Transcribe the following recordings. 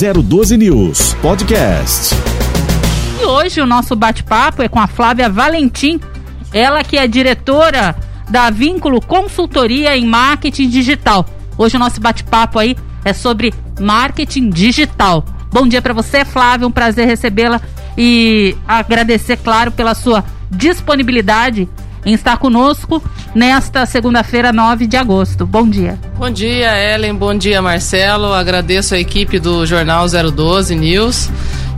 012 News Podcast. E hoje o nosso bate-papo é com a Flávia Valentim, ela que é diretora da Vínculo Consultoria em Marketing Digital. Hoje o nosso bate-papo aí é sobre marketing digital. Bom dia para você, Flávia, um prazer recebê-la e agradecer, claro, pela sua disponibilidade em estar conosco nesta segunda-feira, 9 de agosto. Bom dia. Bom dia, Ellen. Bom dia, Marcelo. Agradeço a equipe do Jornal 012 News.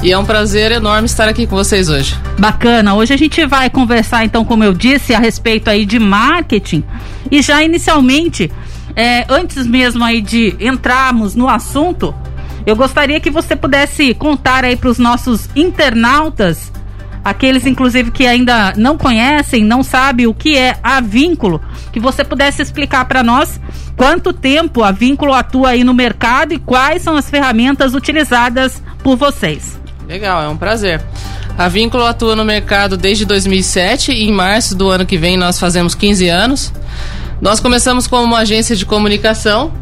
E é um prazer enorme estar aqui com vocês hoje. Bacana. Hoje a gente vai conversar, então, como eu disse, a respeito aí de marketing. E já inicialmente, é, antes mesmo aí de entrarmos no assunto, eu gostaria que você pudesse contar aí para os nossos internautas aqueles inclusive que ainda não conhecem, não sabem o que é a Vínculo, que você pudesse explicar para nós quanto tempo a Vínculo atua aí no mercado e quais são as ferramentas utilizadas por vocês. Legal, é um prazer. A Vínculo atua no mercado desde 2007 e em março do ano que vem nós fazemos 15 anos. Nós começamos como uma agência de comunicação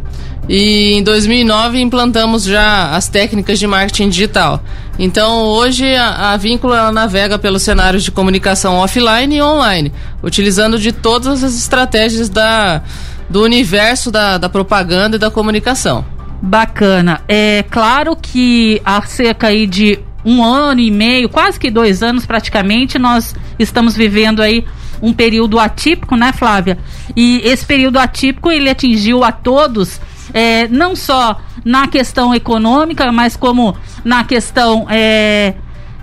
e em 2009 implantamos já as técnicas de marketing digital. Então hoje a, a Vínculo ela navega pelos cenários de comunicação offline e online, utilizando de todas as estratégias da, do universo da, da propaganda e da comunicação. Bacana. É claro que há cerca aí de um ano e meio, quase que dois anos praticamente, nós estamos vivendo aí um período atípico, né, Flávia? E esse período atípico ele atingiu a todos é, não só na questão econômica, mas como na questão é,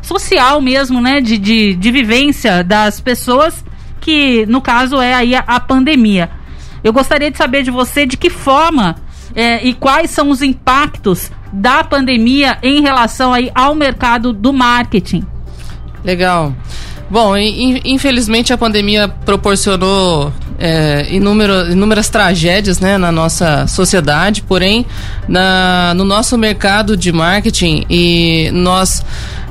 social mesmo, né? De, de, de vivência das pessoas, que no caso é aí a, a pandemia. Eu gostaria de saber de você de que forma é, e quais são os impactos da pandemia em relação aí ao mercado do marketing. Legal. Bom, infelizmente a pandemia proporcionou é, inúmero, inúmeras tragédias né, na nossa sociedade, porém, na, no nosso mercado de marketing e nós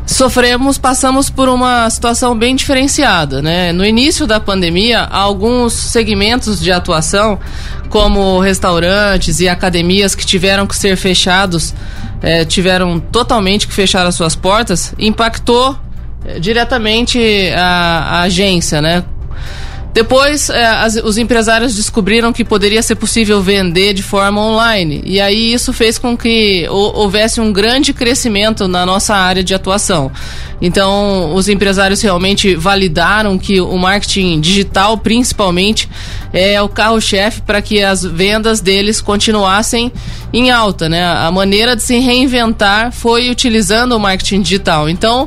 sofremos, passamos por uma situação bem diferenciada, né? No início da pandemia, alguns segmentos de atuação, como restaurantes e academias que tiveram que ser fechados, é, tiveram totalmente que fechar as suas portas, impactou diretamente a, a agência, né? Depois, é, as, os empresários descobriram que poderia ser possível vender de forma online. E aí isso fez com que houvesse um grande crescimento na nossa área de atuação. Então, os empresários realmente validaram que o marketing digital, principalmente, é o carro-chefe para que as vendas deles continuassem em alta. Né? A maneira de se reinventar foi utilizando o marketing digital. Então,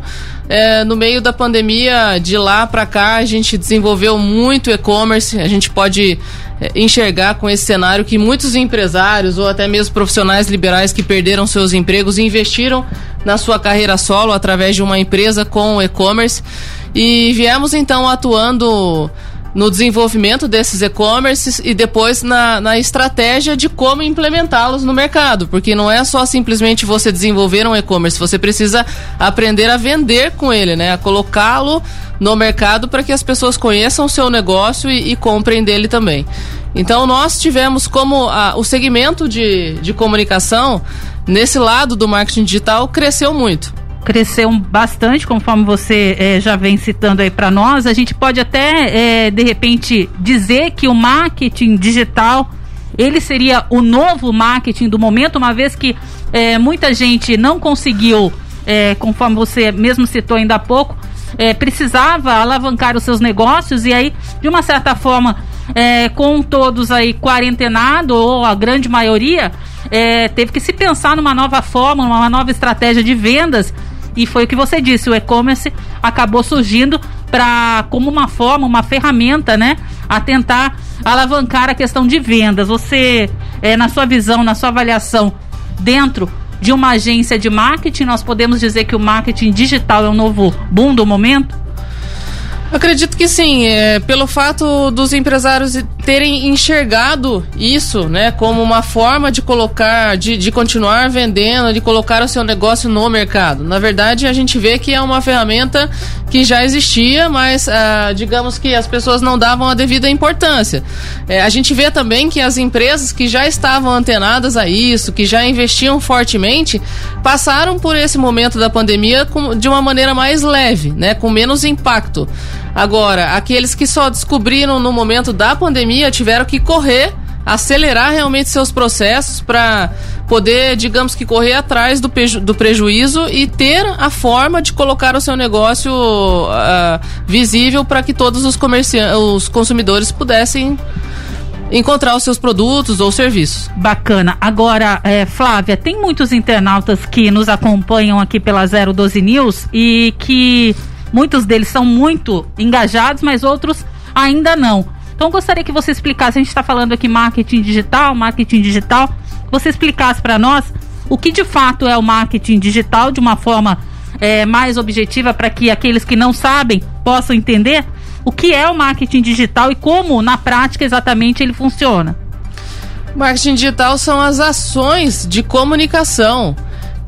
é, no meio da pandemia, de lá para cá, a gente desenvolveu muito e-commerce. A gente pode é, enxergar com esse cenário que muitos empresários ou até mesmo profissionais liberais que perderam seus empregos investiram na sua carreira solo através de uma empresa com e-commerce. E viemos então atuando no desenvolvimento desses e-commerces e depois na, na estratégia de como implementá-los no mercado, porque não é só simplesmente você desenvolver um e-commerce, você precisa aprender a vender com ele, né? A colocá-lo no mercado para que as pessoas conheçam o seu negócio e, e comprem dele também. Então nós tivemos como a, o segmento de, de comunicação nesse lado do marketing digital cresceu muito cresceu bastante, conforme você é, já vem citando aí para nós. A gente pode até, é, de repente, dizer que o marketing digital ele seria o novo marketing do momento, uma vez que é, muita gente não conseguiu, conforme você mesmo citou ainda há pouco, precisava alavancar os seus negócios e aí, de uma certa forma, com todos aí quarentenados, ou a grande maioria, teve que se pensar numa nova forma, numa nova estratégia de vendas e foi o que você disse, o e-commerce acabou surgindo para como uma forma, uma ferramenta, né, a tentar alavancar a questão de vendas. Você, é, na sua visão, na sua avaliação, dentro de uma agência de marketing, nós podemos dizer que o marketing digital é um novo boom do momento? Acredito que sim, é, pelo fato dos empresários terem enxergado isso, né, como uma forma de colocar, de, de continuar vendendo, de colocar o seu negócio no mercado. Na verdade, a gente vê que é uma ferramenta que já existia, mas ah, digamos que as pessoas não davam a devida importância. É, a gente vê também que as empresas que já estavam antenadas a isso, que já investiam fortemente, passaram por esse momento da pandemia com, de uma maneira mais leve, né, com menos impacto. Agora, aqueles que só descobriram no momento da pandemia tiveram que correr, acelerar realmente seus processos para poder, digamos que, correr atrás do, preju do prejuízo e ter a forma de colocar o seu negócio uh, visível para que todos os, os consumidores pudessem encontrar os seus produtos ou serviços. Bacana. Agora, é, Flávia, tem muitos internautas que nos acompanham aqui pela 012 News e que muitos deles são muito engajados, mas outros ainda não. Então, gostaria que você explicasse. A gente está falando aqui marketing digital, marketing digital. Você explicasse para nós o que de fato é o marketing digital de uma forma é, mais objetiva para que aqueles que não sabem possam entender o que é o marketing digital e como, na prática, exatamente ele funciona. Marketing digital são as ações de comunicação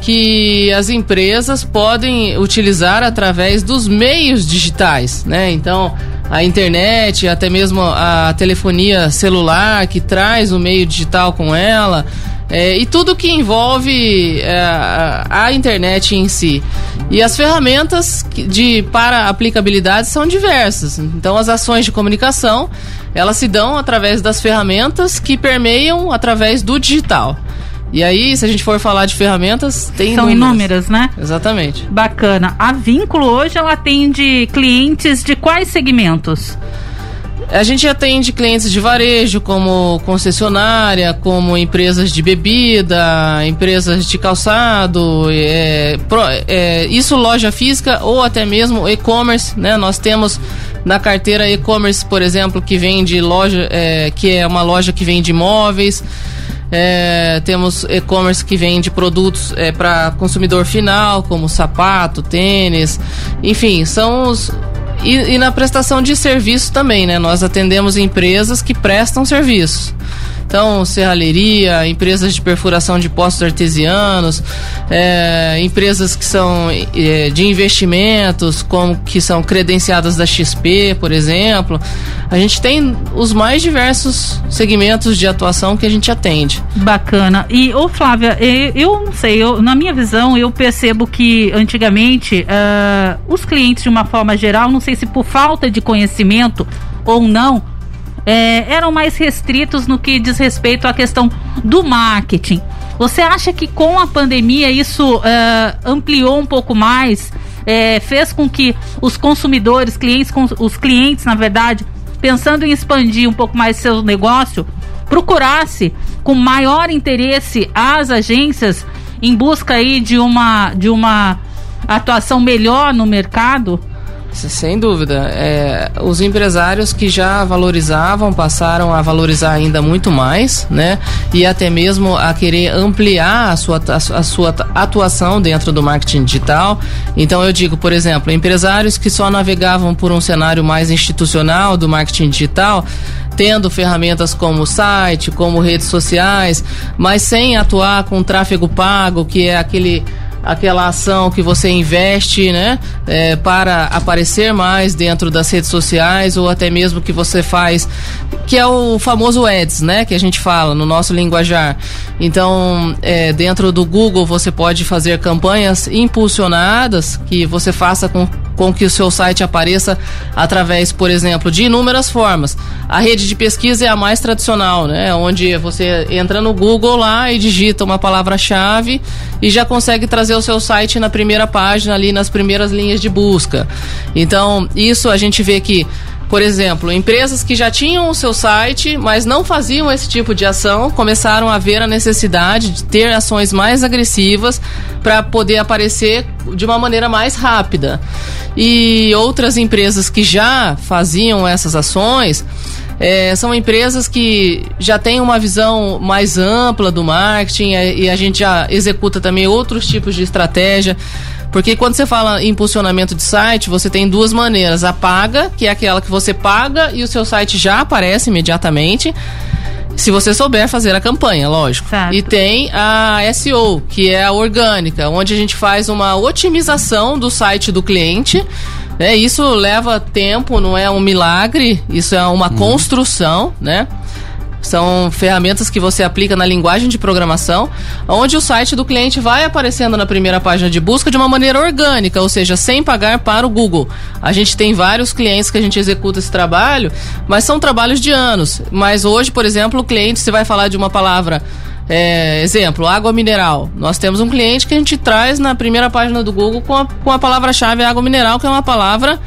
que as empresas podem utilizar através dos meios digitais, né? Então, a internet, até mesmo a telefonia celular que traz o meio digital com ela, é, e tudo que envolve é, a, internet em si. E as ferramentas de para aplicabilidade são diversas. Então, as ações de comunicação elas se dão através das ferramentas que permeiam através do digital. E aí, se a gente for falar de ferramentas, tem São inúmeras, inúmeras né? Exatamente. Bacana. A Vínculo hoje ela atende clientes de quais segmentos? A gente atende clientes de varejo, como concessionária, como empresas de bebida, empresas de calçado, é, pro, é, isso loja física ou até mesmo e-commerce, né? Nós temos na carteira e-commerce, por exemplo, que vende loja, é, que é uma loja que vende imóveis. É, temos e-commerce que vende produtos é, para consumidor final, como sapato, tênis, enfim, são os. E, e na prestação de serviço também, né? Nós atendemos empresas que prestam serviços. Então, serralheria, empresas de perfuração de poços artesianos, é, empresas que são é, de investimentos, como que são credenciadas da XP, por exemplo. A gente tem os mais diversos segmentos de atuação que a gente atende. Bacana. E, ô Flávia, eu não sei, eu, na minha visão, eu percebo que antigamente uh, os clientes, de uma forma geral, não sei se por falta de conhecimento ou não, é, eram mais restritos no que diz respeito à questão do marketing. Você acha que com a pandemia isso é, ampliou um pouco mais, é, fez com que os consumidores, clientes, os clientes, na verdade, pensando em expandir um pouco mais seu negócio, procurasse com maior interesse as agências em busca aí de uma de uma atuação melhor no mercado? Sem dúvida. É, os empresários que já valorizavam passaram a valorizar ainda muito mais, né? E até mesmo a querer ampliar a sua, a sua atuação dentro do marketing digital. Então eu digo, por exemplo, empresários que só navegavam por um cenário mais institucional do marketing digital, tendo ferramentas como site, como redes sociais, mas sem atuar com tráfego pago, que é aquele aquela ação que você investe, né, é, para aparecer mais dentro das redes sociais ou até mesmo que você faz, que é o famoso ads, né, que a gente fala no nosso linguajar. Então, é, dentro do Google você pode fazer campanhas impulsionadas que você faça com com que o seu site apareça através, por exemplo, de inúmeras formas. A rede de pesquisa é a mais tradicional, né? Onde você entra no Google lá e digita uma palavra-chave e já consegue trazer o seu site na primeira página ali nas primeiras linhas de busca. Então, isso a gente vê que por exemplo, empresas que já tinham o seu site, mas não faziam esse tipo de ação, começaram a ver a necessidade de ter ações mais agressivas para poder aparecer de uma maneira mais rápida. E outras empresas que já faziam essas ações é, são empresas que já têm uma visão mais ampla do marketing é, e a gente já executa também outros tipos de estratégia Porque quando você fala em impulsionamento de site, você tem duas maneiras. A paga, que é aquela que você paga e o seu site já aparece imediatamente. Se você souber fazer a campanha, lógico. Certo. E tem a SEO, que é a orgânica, onde a gente faz uma otimização do site do cliente. Né? Isso leva tempo, não é um milagre, isso é uma construção, né? São ferramentas que você aplica na linguagem de programação, onde o site do cliente vai aparecendo na primeira página de busca de uma maneira orgânica, ou seja, sem pagar para o Google. A gente tem vários clientes que a gente executa esse trabalho, mas são trabalhos de anos. Mas hoje, por exemplo, o cliente, se vai falar de uma palavra é, exemplo, água mineral. Nós temos um cliente que a gente traz na primeira página do Google com a, com a palavra-chave água mineral, que é uma palavra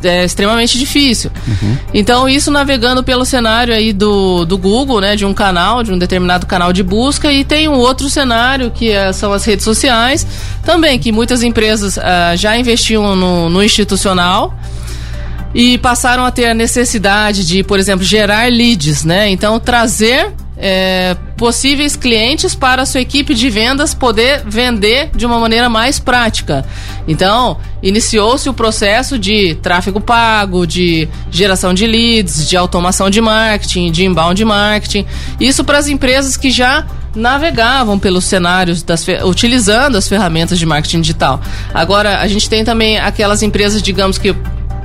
é, extremamente difícil. Então, isso navegando pelo cenário aí do, do Google, né, de um canal, de um determinado canal de busca, e tem um outro cenário que é, são as redes sociais, também que muitas empresas ah, já investiam no, no institucional e passaram a ter a necessidade de, por exemplo, gerar leads, né? Então, trazer é, possíveis clientes para a sua equipe de vendas poder vender de uma maneira mais prática. Então, iniciou-se o processo de tráfego pago, de geração de leads, de automação de marketing, de inbound marketing. Isso para as empresas que já navegavam pelos cenários das utilizando as ferramentas de marketing digital. Agora, a gente tem também aquelas empresas, digamos que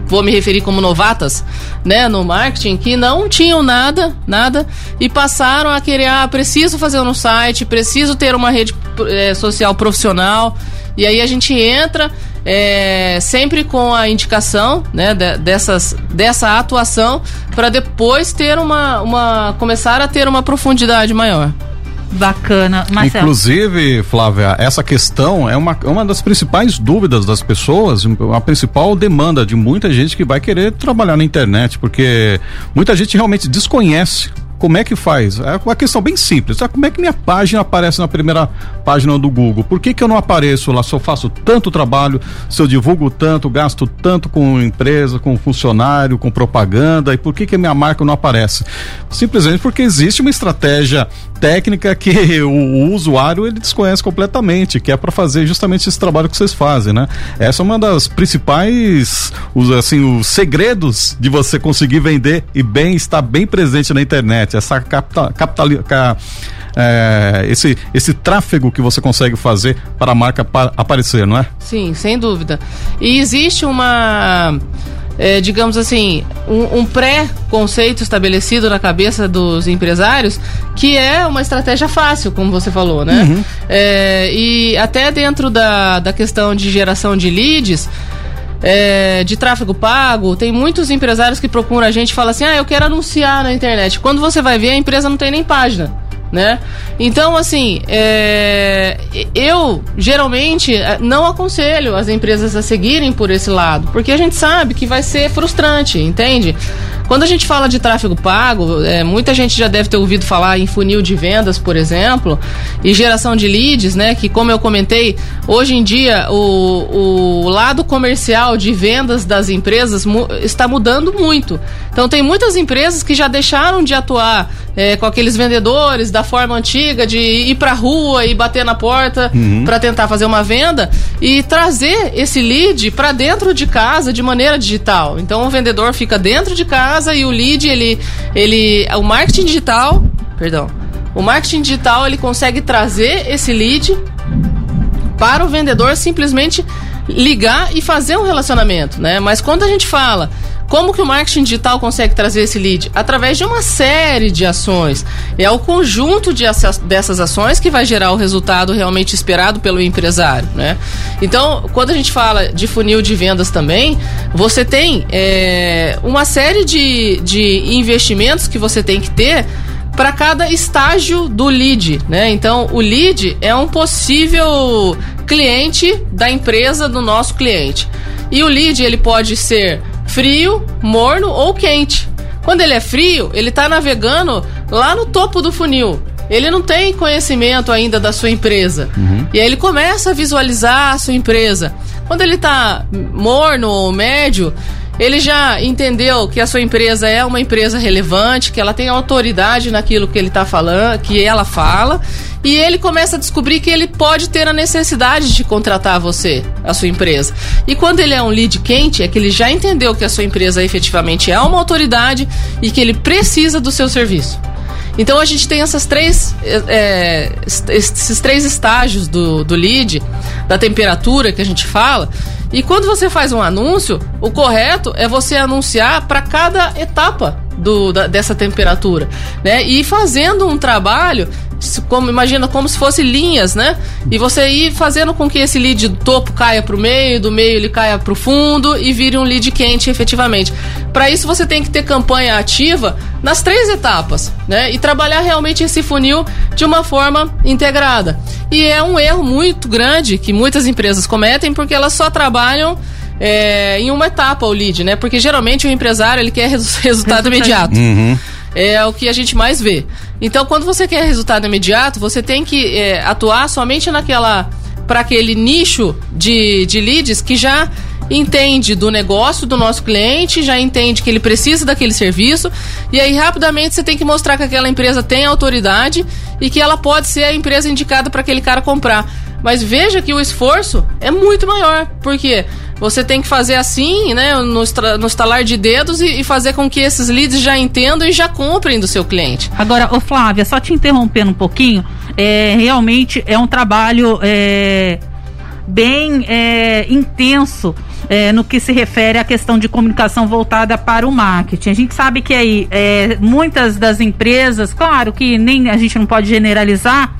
vou me referir como novatas, né, no marketing, que não tinham nada, nada, e passaram a querer, ah, preciso fazer um site, preciso ter uma rede eh, social profissional, e aí a gente entra eh, sempre com a indicação, né, de- dessas, dessa atuação, para depois ter uma, uma, começar a ter uma profundidade maior. Bacana. Marcelo. Inclusive, Flávia, essa questão é uma, uma das principais dúvidas das pessoas, a principal demanda de muita gente que vai querer trabalhar na internet, porque muita gente realmente desconhece como é que faz? É uma questão bem simples. Como é que minha página aparece na primeira página do Google? Por que, que eu não apareço lá se eu faço tanto trabalho, se eu divulgo tanto, gasto tanto com empresa, com funcionário, com propaganda, e por que, que a minha marca não aparece? Simplesmente porque existe uma estratégia técnica que o, o usuário ele desconhece completamente, que é para fazer justamente esse trabalho que vocês fazem, né? Essa é uma das principais, os, assim, os segredos de você conseguir vender e bem estar bem presente na internet, essa capta, capitali, ca- é, esse esse tráfego que você consegue fazer para a marca pa- aparecer, não é? Sim, sem dúvida. E existe uma, é, digamos assim, um, um pré-conceito estabelecido na cabeça dos empresários que é uma estratégia fácil, como você falou, né? É, e até dentro da, da questão de geração de leads. É, de tráfego pago, tem muitos empresários que procuram a gente e falam assim: ah, eu quero anunciar na internet. Quando você vai ver, a empresa não tem nem página né? Então, assim, é, eu geralmente é, não aconselho as empresas a seguirem por esse lado, porque a gente sabe que vai ser frustrante, entende? Quando a gente fala de tráfego pago, é, muita gente já deve ter ouvido falar em funil de vendas, por exemplo, e geração de leads, né? Que, como eu comentei, hoje em dia o, o lado comercial de vendas das empresas mu está mudando muito. Então, tem muitas empresas que já deixaram de atuar é, com aqueles vendedores da forma antiga de ir pra rua e bater na porta para tentar fazer uma venda e trazer esse lead para dentro de casa de maneira digital. Então o vendedor fica dentro de casa e o lead ele ele o marketing digital, perdão. O marketing digital ele consegue trazer esse lead para o vendedor simplesmente ligar e fazer um relacionamento, né? Mas quando a gente fala como que o marketing digital consegue trazer esse lead? Através de uma série de ações. É o conjunto de essa- dessas ações que vai gerar o resultado realmente esperado pelo empresário, né? Então, quando a gente fala de funil de vendas também, você tem é, uma série de, de investimentos que você tem que ter para cada estágio do lead, né? Então, o lead é um possível cliente da empresa do nosso cliente. E o lead ele pode ser frio, morno ou quente. Quando ele é frio, ele está navegando lá no topo do funil. Ele não tem conhecimento ainda da sua empresa. E aí ele começa a visualizar a sua empresa. Quando ele está morno ou médio, ele já entendeu que a sua empresa é uma empresa relevante, que ela tem autoridade naquilo que ele está falando, que ela fala, e ele começa a descobrir que ele pode ter a necessidade de contratar você, a sua empresa. E quando ele é um lead quente, é que ele já entendeu que a sua empresa efetivamente é uma autoridade e que ele precisa do seu serviço. Então a gente tem essas três, é, esses três estágios do, do lead, da temperatura que a gente fala. E quando você faz um anúncio, o correto é você anunciar para cada etapa do, da, dessa temperatura, né? E fazendo um trabalho, como imagina como se fosse linhas, né? E você ir fazendo com que esse lead do topo caia para o meio, do meio ele caia para o fundo e vire um lead quente efetivamente. Para isso você tem que ter campanha ativa nas três etapas, né? E trabalhar realmente esse funil de uma forma integrada. E é um erro muito grande que muitas empresas cometem porque elas só trabalham é, em uma etapa o lead, né? Porque geralmente o empresário ele quer resultado, resultado imediato. Uhum. É o que a gente mais vê. Então, quando você quer resultado imediato, você tem que é, atuar somente naquela para aquele nicho de, de leads que já entende do negócio do nosso cliente, já entende que ele precisa daquele serviço, e aí rapidamente você tem que mostrar que aquela empresa tem autoridade e que ela pode ser a empresa indicada para aquele cara comprar. Mas veja que o esforço é muito maior, porque você tem que fazer assim, né, no, estalar de dedos e, e, fazer com que esses leads já entendam e já comprem do seu cliente. Agora, ô Flávia, só te interrompendo um pouquinho, é, realmente é um trabalho é, bem é, intenso é, no que se refere à questão de comunicação voltada para o marketing. A gente sabe que aí é, muitas das empresas, claro que nem a gente não pode generalizar,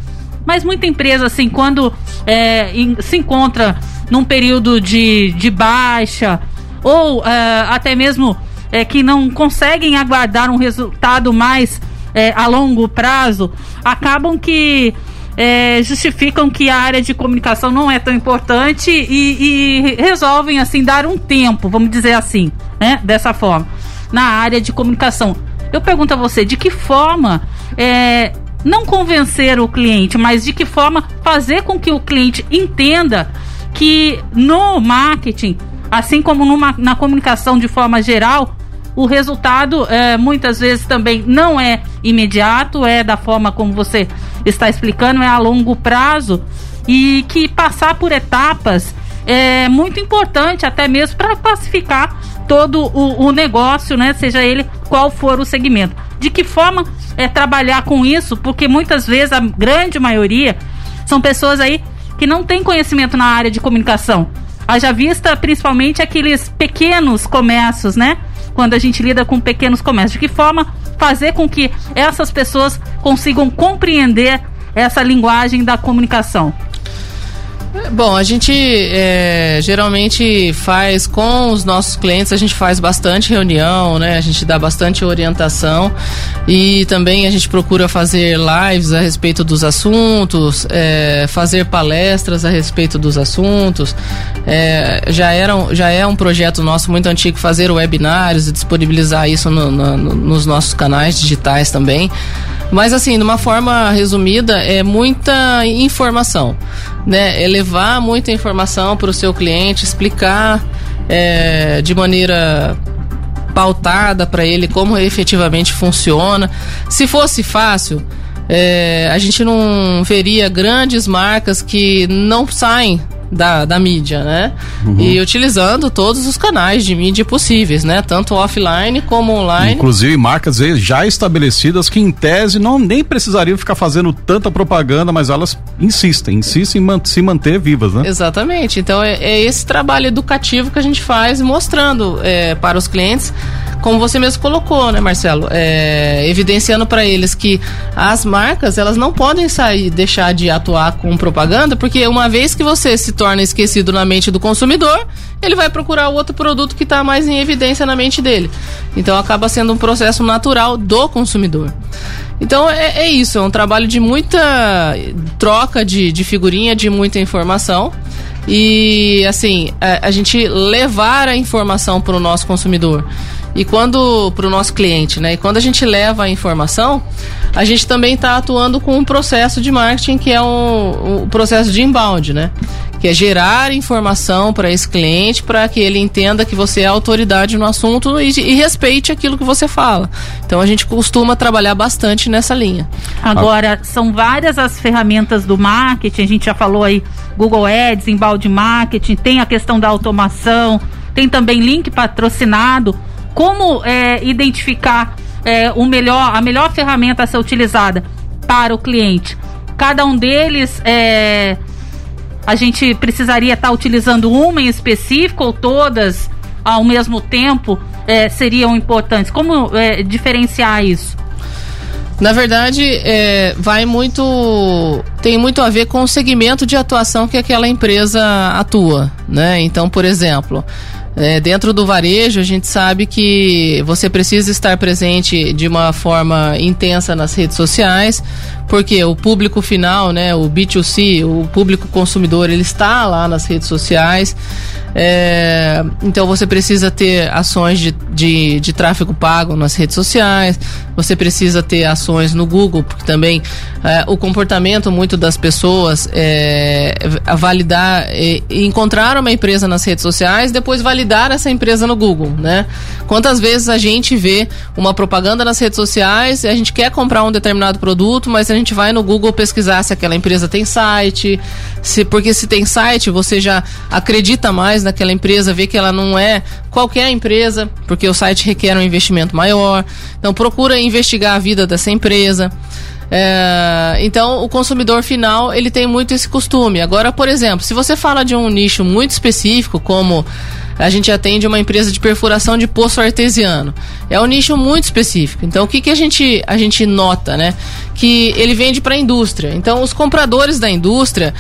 mas muita empresa, assim, quando é, in, se encontra num período de, de baixa, ou é, até mesmo é, que não conseguem aguardar um resultado mais é, a longo prazo, acabam que é, justificam que a área de comunicação não é tão importante e, e, resolvem assim dar um tempo, vamos dizer assim, né, dessa forma, na área de comunicação. Eu pergunto a você, de que forma é, não convencer o cliente, mas de que forma fazer com que o cliente entenda que no marketing, assim como numa, na comunicação de forma geral, o resultado é, muitas vezes também não é imediato, é da forma como você está explicando, é a longo prazo e que passar por etapas é muito importante até mesmo para classificar todo o, o negócio, né? Seja ele qual for o segmento. De que forma é trabalhar com isso? Porque muitas vezes a grande maioria são pessoas aí que não têm conhecimento na área de comunicação. Haja vista principalmente aqueles pequenos comércios, né? Quando a gente lida com pequenos comércios. De que forma fazer com que essas pessoas consigam compreender essa linguagem da comunicação? Bom, a gente é, geralmente faz com os nossos clientes, a gente faz bastante reunião, né? A gente dá bastante orientação e também a gente procura fazer lives a respeito dos assuntos, é, fazer palestras a respeito dos assuntos. É, já, era, já é um projeto nosso muito antigo fazer webinários e disponibilizar isso no, no, nos nossos canais digitais também. Mas assim, de uma forma resumida, é muita informação, né? É levar muita informação para o seu cliente, explicar é, de maneira pautada para ele como efetivamente funciona. Se fosse fácil, é, a gente não veria grandes marcas que não saem da, da mídia, né? Uhum. E utilizando todos os canais de mídia possíveis, né? Tanto offline como online. Inclusive marcas já estabelecidas que em tese não nem precisariam ficar fazendo tanta propaganda, mas elas insistem, insistem em se manter vivas, né? Exatamente. Então é, é, esse trabalho educativo que a gente faz mostrando é, para os clientes como você mesmo colocou, né, Marcelo? É, evidenciando para eles que as marcas elas não podem sair, deixar de atuar com propaganda, porque uma vez que você se torna esquecido na mente do consumidor, ele vai procurar outro produto que está mais em evidência na mente dele. Então acaba sendo um processo natural do consumidor. Então é, é isso, é um trabalho de muita troca de, de figurinha, de muita informação e assim a, a gente levar a informação para o nosso consumidor e quando para o nosso cliente, né? E quando a gente leva a informação, a gente também está atuando com um processo de marketing que é o um, um processo de inbound, né? Que é gerar informação para esse cliente para que ele entenda que você é autoridade no assunto e, e, respeite aquilo que você fala. Então a gente costuma trabalhar bastante nessa linha. Agora, são várias as ferramentas do marketing, a gente já falou aí Google Ads, embalde marketing, tem a questão da automação, tem também link patrocinado. Como é, identificar é, o melhor, a melhor ferramenta a ser utilizada para o cliente? Cada um deles é, a gente precisaria estar tá utilizando uma em específico ou todas ao mesmo tempo é, seriam importantes? Como é, diferenciar isso? Na verdade, é, vai muito. tem muito a ver com o segmento de atuação que aquela empresa atua. Né? Então, por exemplo, é, dentro do varejo, a gente sabe que você precisa estar presente de uma forma intensa nas redes sociais, porque o público final, né, o B2C, o público consumidor, ele está lá nas redes sociais. É, então você precisa ter ações de, de, de, tráfego pago nas redes sociais, você precisa ter ações no Google, porque também é, o comportamento muito das pessoas é validar, é, encontrar uma empresa nas redes sociais, depois validar essa empresa no Google, né? Quantas vezes a gente vê uma propaganda nas redes sociais, a gente quer comprar um determinado produto, mas a gente vai no Google pesquisar se aquela empresa tem site, se porque se tem site você já acredita mais naquela empresa, vê que ela não é qualquer empresa, porque o site requer um investimento maior. Então procura investigar a vida dessa empresa. É, então, o consumidor final ele tem muito esse costume. Agora, por exemplo, se você fala de um nicho muito específico, como a gente atende uma empresa de perfuração de poço artesiano. É um nicho muito específico. Então, o que, que a, gente, a gente nota, né? Que ele vende para a indústria. Então, os compradores da indústria,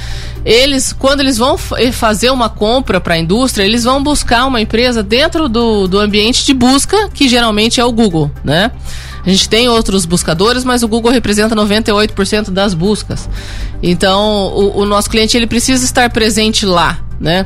eles, quando eles vão eh, fazer uma compra para a indústria, eles vão buscar uma empresa dentro do, do ambiente de busca, que geralmente é o Google, né? A gente tem outros buscadores, mas o Google representa 98% das buscas. Então, o, o nosso cliente ele precisa estar presente lá, né?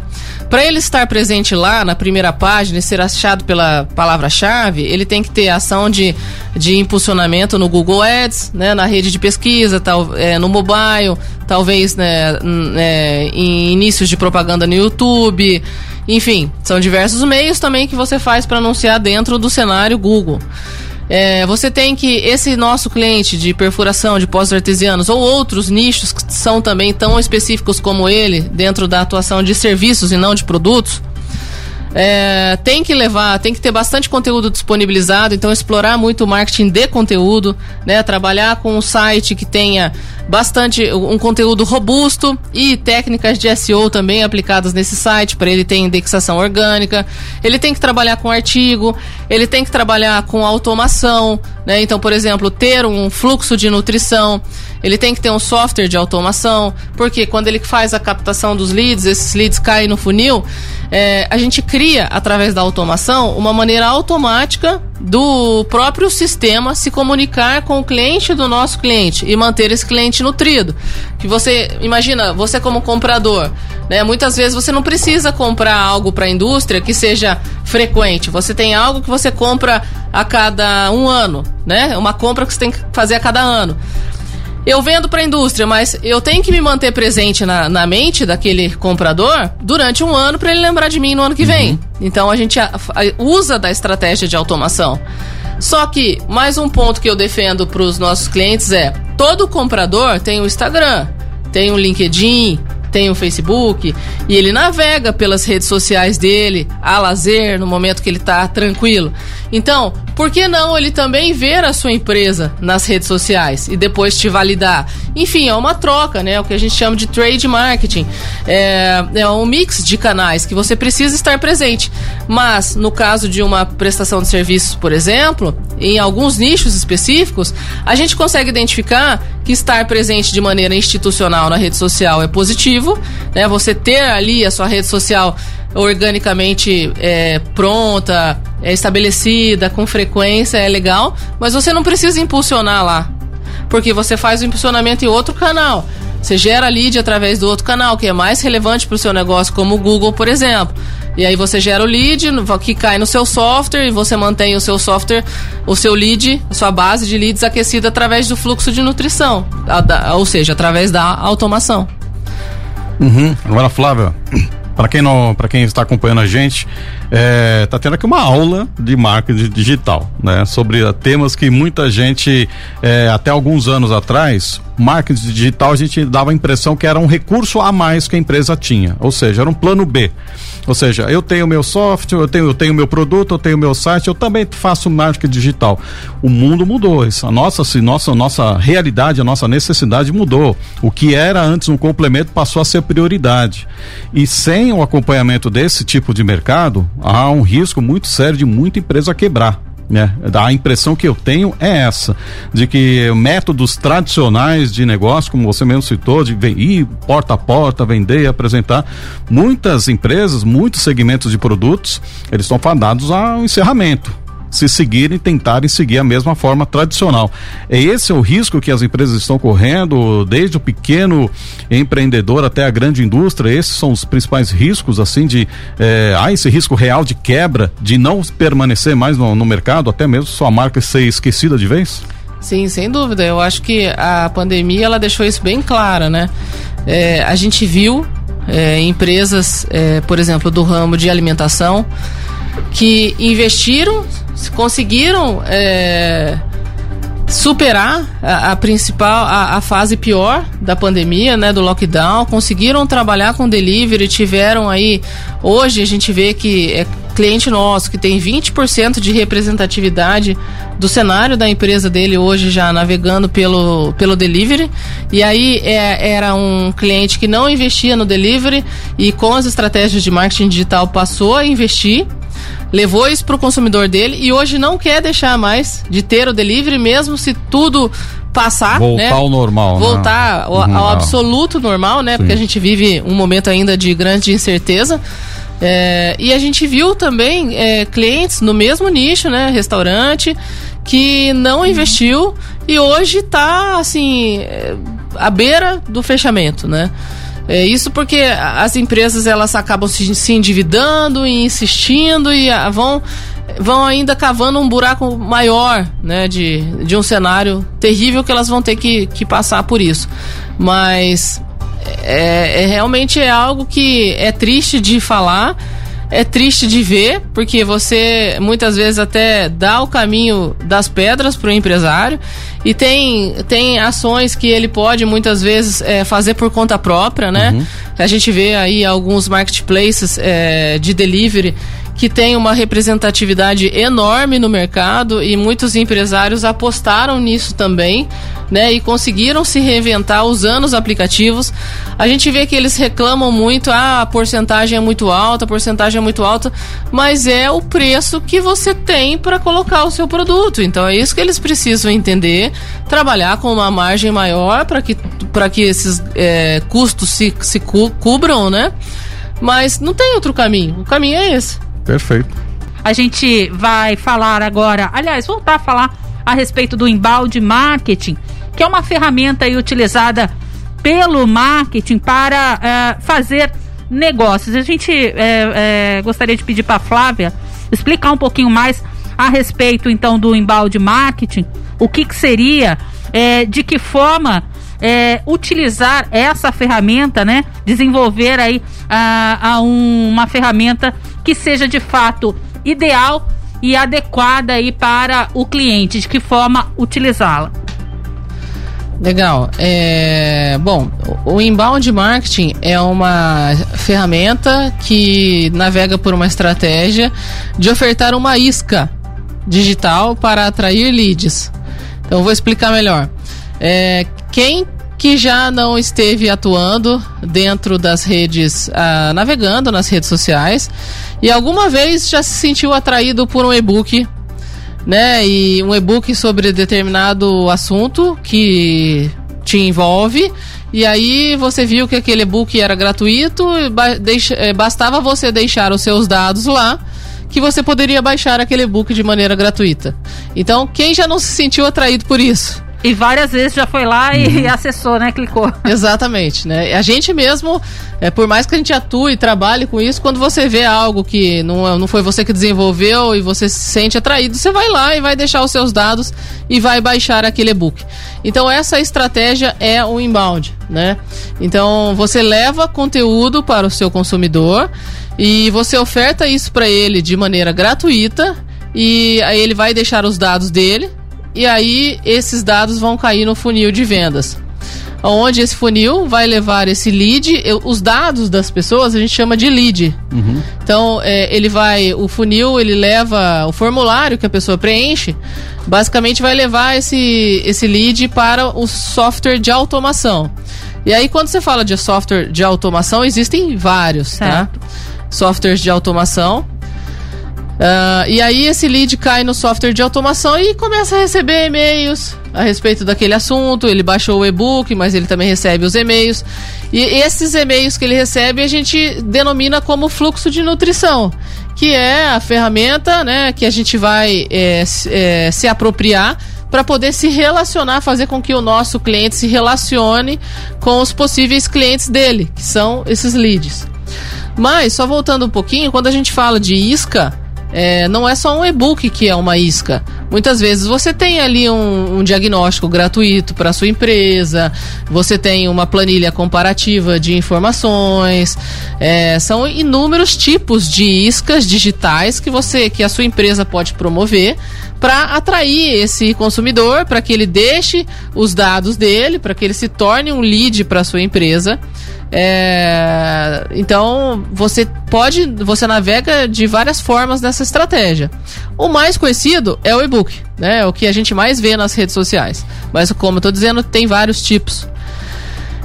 Para ele estar presente lá na primeira página e ser achado pela palavra-chave, ele tem que ter ação de, de impulsionamento no Google Ads, né, na rede de pesquisa, tal, é, no mobile, talvez né, é, em inícios de propaganda no YouTube. Enfim, são diversos meios também que você faz para anunciar dentro do cenário Google. É, você tem que esse nosso cliente de perfuração de poços artesianos ou outros nichos que são também tão específicos como ele dentro da atuação de serviços e não de produtos é, tem que levar, tem que ter bastante conteúdo disponibilizado, então explorar muito o marketing de conteúdo, né? Trabalhar com um site que tenha bastante um conteúdo robusto e técnicas de SEO também aplicadas nesse site para ele ter indexação orgânica. Ele tem que trabalhar com artigo, ele tem que trabalhar com automação, né? Então, por exemplo, ter um fluxo de nutrição, ele tem que ter um software de automação, porque quando ele faz a captação dos leads, esses leads caem no funil, é, a gente cria, através da automação, uma maneira automática do próprio sistema se comunicar com o cliente do nosso cliente e manter esse cliente nutrido. Que você, imagina, você como comprador, né, muitas vezes você não precisa comprar algo para a indústria que seja frequente. Você tem algo que você compra a cada um ano, né? Uma compra que você tem que fazer a cada ano eu vendo para a indústria, mas eu tenho que me manter presente na, na mente daquele comprador durante um ano para ele lembrar de mim no ano que vem. Uhum. Então a gente a, a, usa da estratégia de automação. Só que mais um ponto que eu defendo para os nossos clientes é: todo comprador tem o Instagram, tem o LinkedIn, tem o Facebook e ele navega pelas redes sociais dele a lazer no momento que ele está tranquilo. Então, por que não ele também ver a sua empresa nas redes sociais e depois te validar? Enfim, é uma troca, né? O que a gente chama de trade marketing. É, é um mix de canais que você precisa estar presente. Mas, no caso de uma prestação de serviços, por exemplo, em alguns nichos específicos, a gente consegue identificar que estar presente de maneira institucional na rede social é positivo, né? Você ter ali a sua rede social organicamente é, pronta, é estabelecida, com frequência, é legal, mas você não precisa impulsionar lá. Porque você faz o impulsionamento em outro canal. Você gera lead através do outro canal, que é mais relevante para o seu negócio, como o Google, por exemplo. E aí você gera o lead que cai no seu software e você mantém o seu software, o seu lead, a sua base de leads aquecida através do fluxo de nutrição, ou seja, através da automação. Uhum. Agora, Flávia, para quem quem está acompanhando a gente, é, tendo aqui uma aula de marketing digital, né? Sobre temas que muita gente, é, até alguns anos atrás, marketing digital a gente dava a impressão que era um recurso a mais que a empresa tinha, ou seja, era um plano B. Ou seja, eu tenho meu software, eu tenho eu tenho meu produto, eu tenho meu site, eu também faço marketing digital. O mundo mudou, a nossa, nossa nossa realidade, a nossa necessidade mudou. O que era antes um complemento passou a ser prioridade. E sem o acompanhamento desse tipo de mercado, há um risco muito sério de muita empresa quebrar. Né? A impressão que eu tenho é essa, de que métodos tradicionais de negócio, como você mesmo citou, de ir porta a porta, vender apresentar, muitas empresas, muitos segmentos de produtos, eles estão fadados ao encerramento se seguirem, tentarem seguir a mesma forma tradicional. É esse o risco que as empresas estão correndo, desde o pequeno empreendedor até a grande indústria. Esses são os principais riscos, assim, de é, há esse risco real de quebra, de não permanecer mais no, no mercado, até mesmo sua marca ser esquecida de vez? Sim, sem dúvida. Eu acho que a pandemia ela deixou isso bem claro, né? É, a gente viu é, empresas, é, por exemplo, do ramo de alimentação, que investiram conseguiram é, superar a, a principal, a, a, fase pior da pandemia, né, do lockdown, conseguiram trabalhar com delivery, tiveram aí, hoje a gente vê que é cliente nosso que tem 20% de representatividade do cenário da empresa dele hoje já navegando pelo, pelo delivery. E aí é, era um cliente que não investia no delivery e com as estratégias de marketing digital passou a investir levou isso para o consumidor dele e hoje não quer deixar mais de ter o delivery, mesmo se tudo passar, voltar né? ao normal, né? voltar né? ao, ao, absoluto normal, né? Sim. Porque a gente vive um momento ainda de grande incerteza. É, e a gente viu também é, clientes no mesmo nicho, né? Restaurante, que não investiu e hoje está assim é, à beira do fechamento, né? É isso porque as empresas elas acabam se, se endividando e insistindo e ah, vão vão ainda cavando um buraco maior, né, de, de um cenário terrível que elas vão ter que, que passar por isso. Mas é, é realmente é algo que é triste de falar, é triste de ver, porque você muitas vezes até dá o caminho das pedras para o empresário e tem, tem ações que ele pode muitas vezes é, fazer por conta própria, né? Uhum. A gente vê aí alguns marketplaces é, de delivery que tem uma representatividade enorme no mercado e muitos empresários apostaram nisso também, né? E conseguiram se reinventar usando os aplicativos. A gente vê que eles reclamam muito, ah, a porcentagem é muito alta, a porcentagem é muito alta, mas é o preço que você tem para colocar o seu produto. Então é isso que eles precisam entender, trabalhar com uma margem maior para que, que esses é, custos se, se cubram, né? Mas não tem outro caminho. O caminho é esse. Perfeito. A gente vai falar agora, aliás, voltar a falar a respeito do embalde marketing, que é uma ferramenta utilizada pelo marketing para uh, fazer negócios. A gente uh, uh, gostaria de pedir para Flávia explicar um pouquinho mais a respeito então do embalde marketing, o que, que seria, de que forma utilizar essa ferramenta, né? Desenvolver aí a, a um, uma ferramenta que seja de fato ideal e adequada aí para o cliente, de que forma utilizá-la. Legal. É, bom, o inbound marketing é uma ferramenta que navega por uma estratégia de ofertar uma isca digital para atrair leads. Então, vou explicar melhor. É, quem que já não esteve atuando dentro das redes, ah, navegando nas redes sociais e alguma vez já se sentiu atraído por um e-book, né? E um e-book sobre determinado assunto que te envolve. E aí você viu que aquele e-book era gratuito, eh, bastava você deixar os seus dados lá que você poderia baixar aquele e-book de maneira gratuita. Então, quem já não se sentiu atraído por isso? E várias vezes já foi lá e uhum. acessou, né? Clicou. Exatamente, né? A gente mesmo, é, por mais que a gente atue e trabalhe com isso, quando você vê algo que não, não foi você que desenvolveu e você se sente atraído, você vai lá e vai deixar os seus dados e vai baixar aquele e-book. Então essa estratégia é o inbound, né? Então você leva conteúdo para o seu consumidor e você oferta isso para ele de maneira gratuita e aí ele vai deixar os dados dele e aí esses dados vão cair no funil de vendas. Onde esse funil vai levar esse lead, os dados das pessoas a gente chama de lead. Uhum. Então é, ele vai, o funil ele leva o formulário que a pessoa preenche, basicamente vai levar esse, esse lead para o software de automação. E aí quando você fala de software de automação existem vários, tá? certo. tá? Softwares de automação Uh, e aí esse lead cai no software de automação e começa a receber e-mails a respeito daquele assunto. Ele baixou o e-book, mas ele também recebe os e-mails. E esses e-mails que ele recebe a gente denomina como fluxo de nutrição, que é a ferramenta né, que a gente vai é, é, se apropriar para poder se relacionar, fazer com que o nosso cliente se relacione com os possíveis clientes dele, que são esses leads. Mas, só voltando um pouquinho, quando a gente fala de isca, é, não é só um e-book que é uma isca. Muitas vezes você tem ali um, um diagnóstico gratuito para sua empresa, você tem uma planilha comparativa de informações, é, são inúmeros tipos de iscas digitais que você, que a sua empresa pode promover para atrair esse consumidor, para que ele deixe os dados dele, para que ele se torne um lead para sua empresa. É, então você pode, você navega de várias formas nessa estratégia. O mais conhecido é o e-book, né? É o que a gente mais vê nas redes sociais. Mas como eu estou dizendo, tem vários tipos.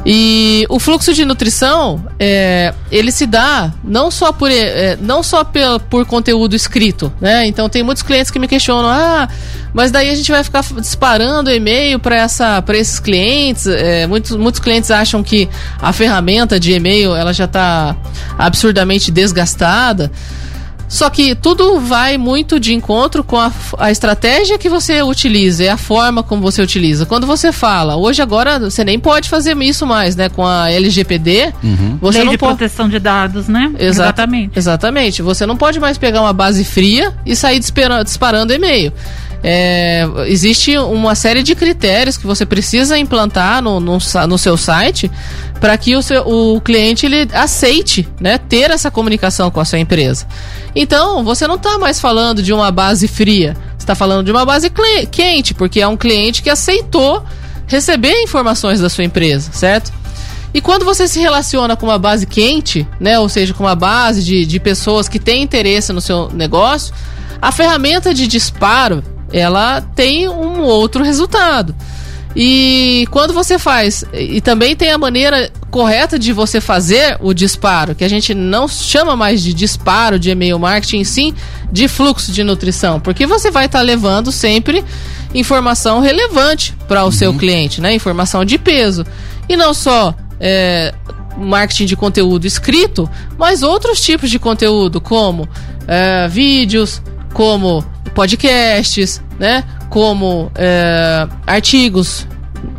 E o fluxo de nutrição, é, ele se dá não só por, é, não só por, por conteúdo escrito, né? Então tem muitos clientes que me questionam, ah, mas daí a gente vai ficar disparando e-mail para essa para esses clientes. É, muitos, muitos clientes acham que a ferramenta de e-mail ela já está absurdamente desgastada. Só que tudo vai muito de encontro com a, a, estratégia que você utiliza, é a forma como você utiliza. Quando você fala, hoje agora você nem pode fazer isso mais, né? Com a LGPD, uhum. você Lei não de pode... proteção de dados, né? exatamente. Exatamente. Você não pode mais pegar uma base fria e sair disparando e-mail é, existe uma série de critérios que você precisa implantar no, no, no seu site para que o, seu, o cliente ele aceite né, ter essa comunicação com a sua empresa. Então, você não está mais falando de uma base fria, você está falando de uma base quente, porque é um cliente que aceitou receber informações da sua empresa, certo? E quando você se relaciona com uma base quente, né, ou seja, com uma base de, de pessoas que têm interesse no seu negócio, a ferramenta de disparo ela tem um outro resultado. E quando você faz, e também tem a maneira correta de você fazer o disparo, que a gente não chama mais de disparo de e-mail marketing, sim de fluxo de nutrição, porque você vai estar tá levando sempre informação relevante para o uhum. seu cliente, né? Informação de peso. E não só é, marketing de conteúdo escrito, mas outros tipos de conteúdo, como é, vídeos, como podcasts, né? Como é, artigos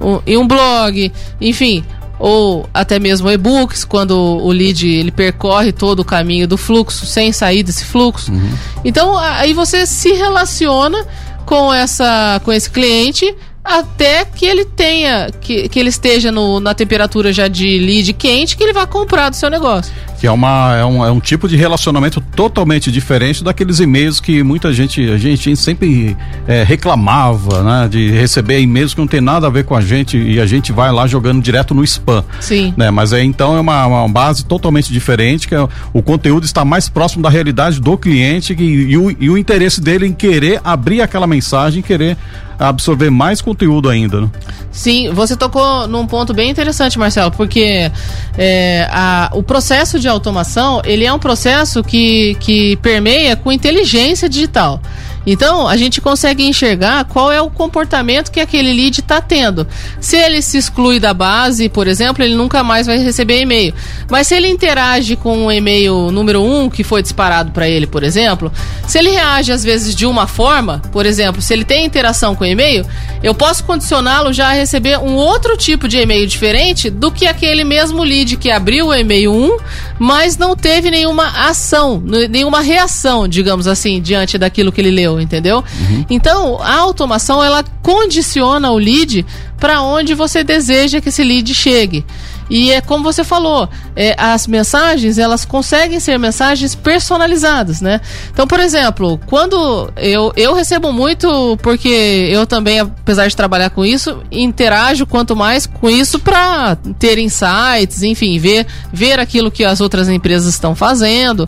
um, em um blog, enfim, ou até mesmo e-books, quando o lead ele percorre todo o caminho do fluxo sem sair desse fluxo. Uhum. Então aí você se relaciona com essa com esse cliente até que ele tenha, que, que ele esteja no, na temperatura já de lead quente, que ele vai comprar do seu negócio. Que é, uma, é, um, é um tipo de relacionamento totalmente diferente daqueles e-mails que muita gente, a gente sempre é, reclamava, né? De receber e-mails que não tem nada a ver com a gente e a gente vai lá jogando direto no spam. Sim. Né? Mas é, então é uma, uma base totalmente diferente, que é, o conteúdo está mais próximo da realidade do cliente e, e, o, e o interesse dele em querer abrir aquela mensagem, querer absorver mais conteúdo ainda. Né? Sim, você tocou num ponto bem interessante, Marcelo, porque é, a, o processo de automação ele é um processo que, que permeia com inteligência digital. Então, a gente consegue enxergar qual é o comportamento que aquele lead está tendo. Se ele se exclui da base, por exemplo, ele nunca mais vai receber e-mail. Mas se ele interage com o e-mail número 1 um, que foi disparado para ele, por exemplo, se ele reage às vezes de uma forma, por exemplo, se ele tem interação com e-mail, eu posso condicioná-lo já a receber um outro tipo de e-mail diferente do que aquele mesmo lead que abriu o e-mail 1, mas não teve nenhuma ação, nenhuma reação, digamos assim, diante daquilo que ele leu, entendeu? Uhum. Então, a automação ela condiciona o lead para onde você deseja que esse lead chegue. E é como você falou, é, as mensagens elas conseguem ser mensagens personalizadas, né? Então, por exemplo, quando eu, eu recebo muito, porque eu também, apesar de trabalhar com isso, interajo quanto mais com isso para ter insights, enfim, ver, ver aquilo que as outras empresas estão fazendo.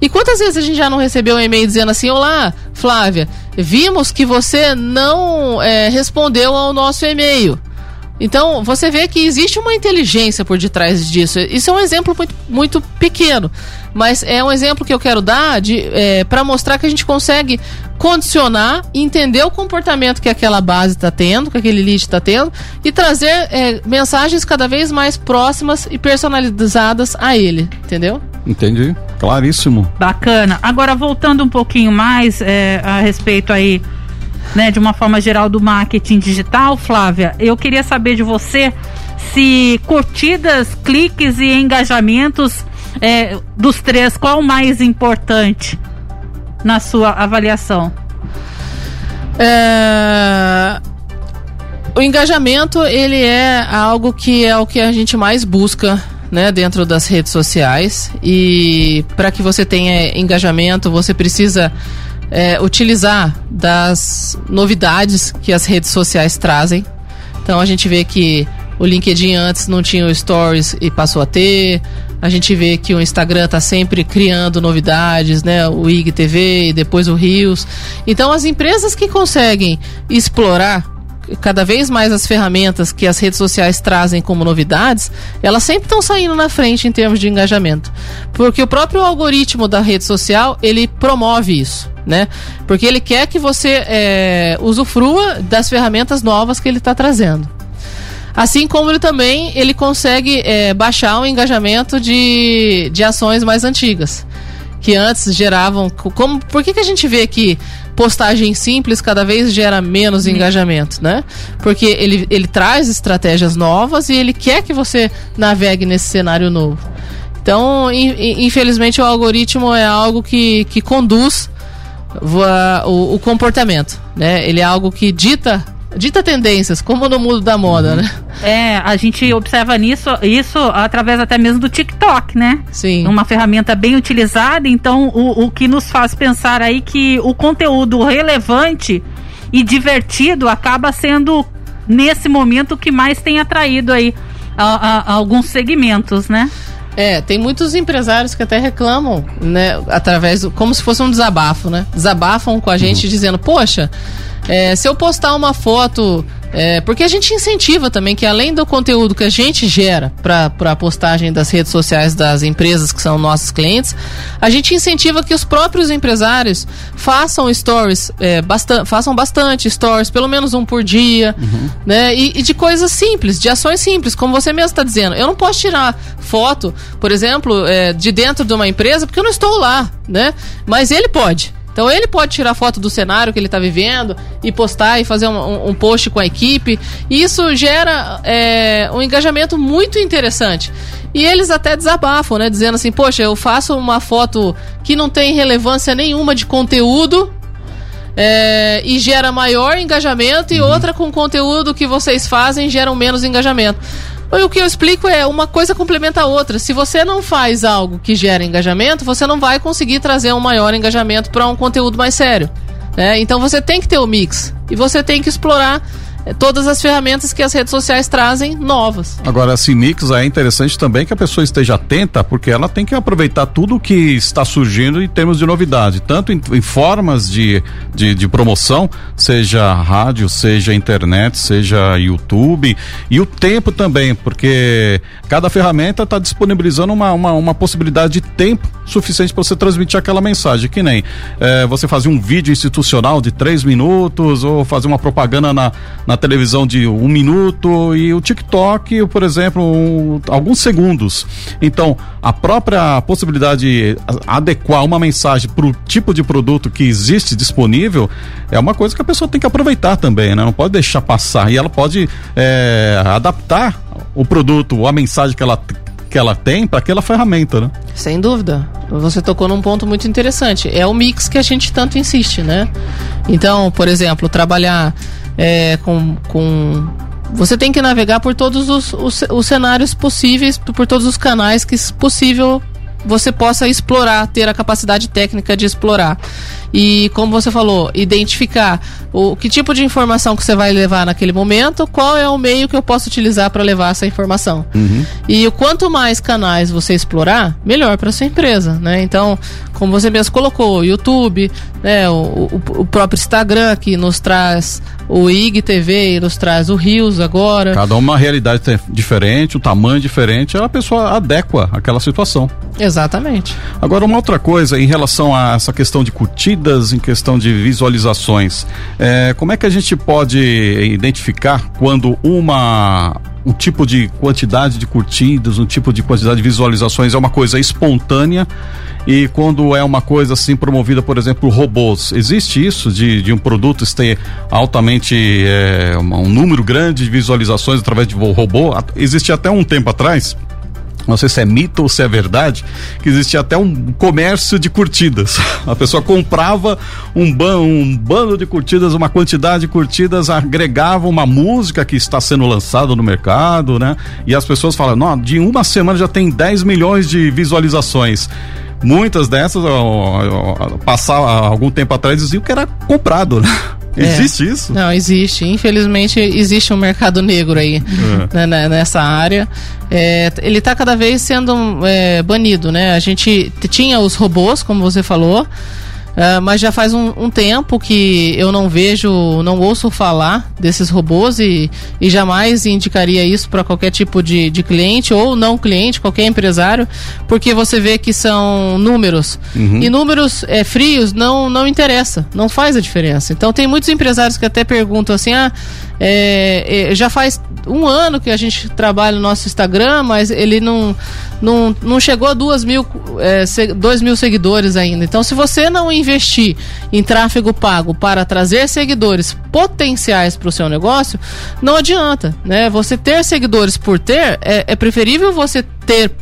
E quantas vezes a gente já não recebeu um e-mail dizendo assim: Olá, Flávia, vimos que você não é, respondeu ao nosso e-mail. Então, você vê que existe uma inteligência por detrás disso. Isso é um exemplo muito, muito pequeno, mas é um exemplo que eu quero dar é, para mostrar que a gente consegue condicionar, entender o comportamento que aquela base está tendo, que aquele lead está tendo, e trazer é, mensagens cada vez mais próximas e personalizadas a ele, entendeu? Entendi, claríssimo. Bacana. Agora, voltando um pouquinho mais é, a respeito aí né, de uma forma geral do marketing digital, Flávia, eu queria saber de você se curtidas, cliques e engajamentos é, dos três, qual o mais importante na sua avaliação? É... O engajamento ele é algo que é o que a gente mais busca né, dentro das redes sociais e para que você tenha engajamento você precisa é, utilizar das novidades que as redes sociais trazem. Então a gente vê que o LinkedIn antes não tinha o Stories e passou a ter. A gente vê que o Instagram está sempre criando novidades, né? O IGTV e depois o Rios. Então as empresas que conseguem explorar cada vez mais as ferramentas que as redes sociais trazem como novidades, elas sempre estão saindo na frente em termos de engajamento. Porque o próprio algoritmo da rede social, ele promove isso, né? Porque ele quer que você é, usufrua das ferramentas novas que ele está trazendo. Assim como ele também ele consegue é, baixar o engajamento de, de ações mais antigas que antes geravam. Como, por que, que a gente vê que postagem simples cada vez gera menos engajamento, né? Porque ele, ele traz estratégias novas e ele quer que você navegue nesse cenário novo. Então, infelizmente, o algoritmo é algo que, que conduz o, o comportamento, né? Ele é algo que dita dita tendências, como no mundo da moda, né? É, a gente observa nisso, isso através até mesmo do TikTok, né? Sim. Uma ferramenta bem utilizada, então o, o que nos faz pensar aí que o conteúdo relevante e divertido acaba sendo nesse momento o que mais tem atraído aí a, a, a alguns segmentos, né? É, tem muitos empresários que até reclamam, né, através do, como se fosse um desabafo, né? Desabafam com a gente uhum. dizendo, poxa, é, se eu postar uma foto é, porque a gente incentiva também que além do conteúdo que a gente gera para a postagem das redes sociais das empresas que são nossos clientes, a gente incentiva que os próprios empresários façam stories, é, bastante, façam bastante stories, pelo menos um por dia, uhum. né? E, e, de coisas simples, de ações simples, como você mesmo está dizendo. Eu não posso tirar foto, por exemplo, é, de dentro de uma empresa porque eu não estou lá, né? Mas ele pode. Então ele pode tirar foto do cenário que ele está vivendo e postar e fazer um, um, post com a equipe. E isso gera é, um engajamento muito interessante. E eles até desabafam, né? Dizendo assim, poxa, eu faço uma foto que não tem relevância nenhuma de conteúdo. É, e gera maior engajamento, e uhum. outra com conteúdo que vocês fazem geram menos engajamento. O que eu explico é uma coisa complementa a outra. Se você não faz algo que gera engajamento, você não vai conseguir trazer um maior engajamento para um conteúdo mais sério. Né? Então você tem que ter o mix e você tem que explorar todas as ferramentas que as redes sociais trazem novas. Agora, esse mix é interessante também que a pessoa esteja atenta, porque ela tem que aproveitar tudo que está surgindo em termos de novidade, tanto em, em formas de, de, de, promoção, seja rádio, seja internet, seja YouTube, e o tempo também, porque cada ferramenta está disponibilizando uma, uma, uma possibilidade de tempo suficiente para você transmitir aquela mensagem. Que nem é, você fazer um vídeo institucional de três minutos ou fazer uma propaganda na, na televisão de um minuto e o TikTok, por exemplo, um, alguns segundos. Então, a própria possibilidade de adequar uma mensagem para o tipo de produto que existe disponível é uma coisa que a pessoa tem que aproveitar também, né? Não pode deixar passar. E ela pode é, adaptar o produto, ou a mensagem que ela que ela tem para aquela ferramenta, né? Sem dúvida. Você tocou num ponto muito interessante. É o mix que a gente tanto insiste, né? Então, por exemplo, trabalhar é, com, com você tem que navegar por todos os, os, os, cenários possíveis, por todos os canais que possível você possa explorar, ter a capacidade técnica de explorar. E como você falou, identificar o que tipo de informação que você vai levar naquele momento, qual é o meio que eu posso utilizar para levar essa informação. Uhum. E o quanto mais canais você explorar, melhor para sua empresa, né? Então, como você mesmo colocou, o YouTube, né, o, o, o próprio Instagram que nos traz o IGTV nos traz o Rios agora. Cada uma realidade diferente, um tamanho diferente, a pessoa adequa àquela situação. Exatamente. Agora, uma outra coisa em relação a essa questão de curtidas, em questão de visualizações, é, como é que a gente pode identificar quando uma um tipo de quantidade de curtidas, um tipo de quantidade de visualizações é uma coisa espontânea e quando é uma coisa assim promovida, por exemplo, robôs, existe isso de, de um produto ter altamente é, um número grande de visualizações através de robô? Existe até um tempo atrás não sei se é mito ou se é verdade, que existia até um comércio de curtidas. A pessoa comprava um, ban um bando de curtidas, uma quantidade de curtidas, agregava uma música que está sendo lançada no mercado, né? E as pessoas falam, não, de uma semana já tem 10 milhões de visualizações. Muitas dessas, passar algum tempo atrás, diziam que era comprado, né? É. Existe isso? Não, existe. Infelizmente, existe um mercado negro aí é. né, nessa área. É, ele está cada vez sendo é, banido, né? A gente tinha os robôs, como você falou. Uh, mas já faz um, um, tempo que eu não vejo, não ouço falar desses robôs e, e jamais indicaria isso para qualquer tipo de, de cliente ou não cliente, qualquer empresário, porque você vê que são números. Uhum. E números é, frios não, não interessa, não faz a diferença. Então tem muitos empresários que até perguntam assim: ah, é, é, já faz um ano que a gente trabalha no nosso Instagram, mas ele não, não, não chegou a duas mil, é, mil seguidores ainda. Então, se você não investir em tráfego pago para trazer seguidores potenciais para o seu negócio, não adianta, né? Você ter seguidores por ter, é, é preferível você ter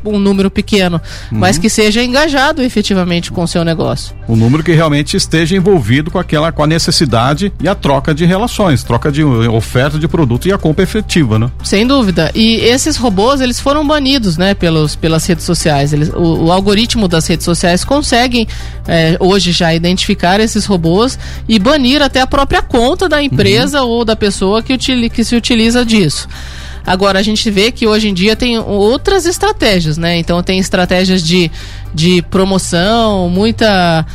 um número pequeno, uhum. mas que seja engajado efetivamente com o seu negócio. Um número que realmente esteja envolvido com aquela com a necessidade e a troca de relações, troca de oferta de produto e a compra efetiva, né? Sem dúvida. E esses robôs, eles foram banidos, né, pelos, pelas redes sociais. Eles, o, o algoritmo das redes sociais conseguem é, hoje já identificar esses robôs e banir até a própria conta da empresa uhum. ou da pessoa que, utili, que se utiliza disso. Agora, a gente vê que hoje em dia tem outras estratégias, né? Então, tem estratégias de, de promoção, muita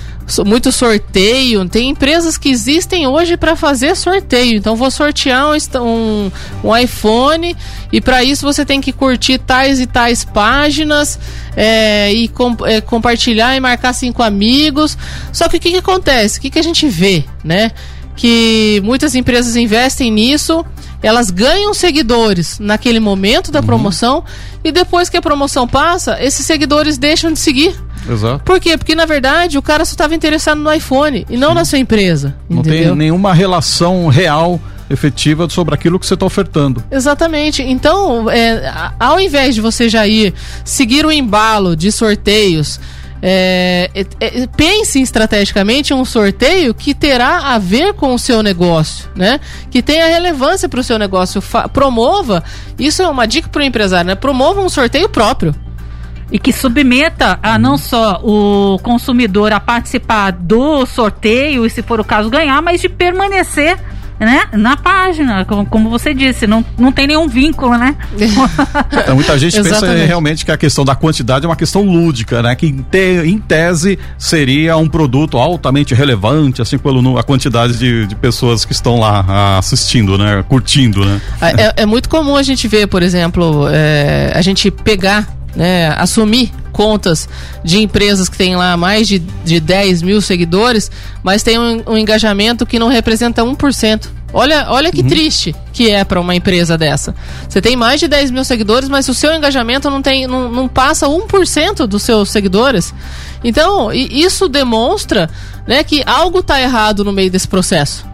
muito sorteio. Tem empresas que existem hoje para fazer sorteio. Então vou sortear um, um, um iPhone e para isso você tem que curtir tais e tais páginas é, e com, é, compartilhar e marcar cinco amigos. Só que o que, que acontece? O que, que a gente vê, né? Que muitas empresas investem nisso elas ganham seguidores naquele momento da uhum. promoção e depois que a promoção passa, esses seguidores deixam de seguir. Exato. Por quê? Porque na verdade o cara só estava interessado no iPhone e não Sim. na sua empresa. Não entendeu? tem nenhuma relação real efetiva sobre aquilo que você está ofertando. Exatamente. Então, é, ao invés de você já ir seguir o embalo de sorteios é, é, é, pense estrategicamente um sorteio que terá a ver com o seu negócio, né? Que tenha relevância para o seu negócio. promova, isso é uma dica para o empresário, né? Promova um sorteio próprio e que submeta a não só o consumidor a participar do sorteio e se for o caso ganhar, mas de permanecer né, na página, como, como você disse, não, não tem nenhum vínculo, né? então, muita gente pensa realmente que a questão da quantidade é uma questão lúdica, né? Que em, te, em tese seria um produto altamente relevante, assim, pelo a quantidade de, de pessoas que estão lá assistindo, né? Curtindo, né? É, é muito comum a gente ver, por exemplo, é, a gente pegar, né, assumir contas de empresas que têm lá mais de, de 10 mil seguidores, mas tem um, um engajamento que não representa 1%. Olha, olha que uhum. triste que é para uma empresa dessa. Você tem mais de 10 mil seguidores, mas o seu engajamento não, tem, não, não passa 1% dos seus seguidores. Então, isso demonstra né, que algo está errado no meio desse processo.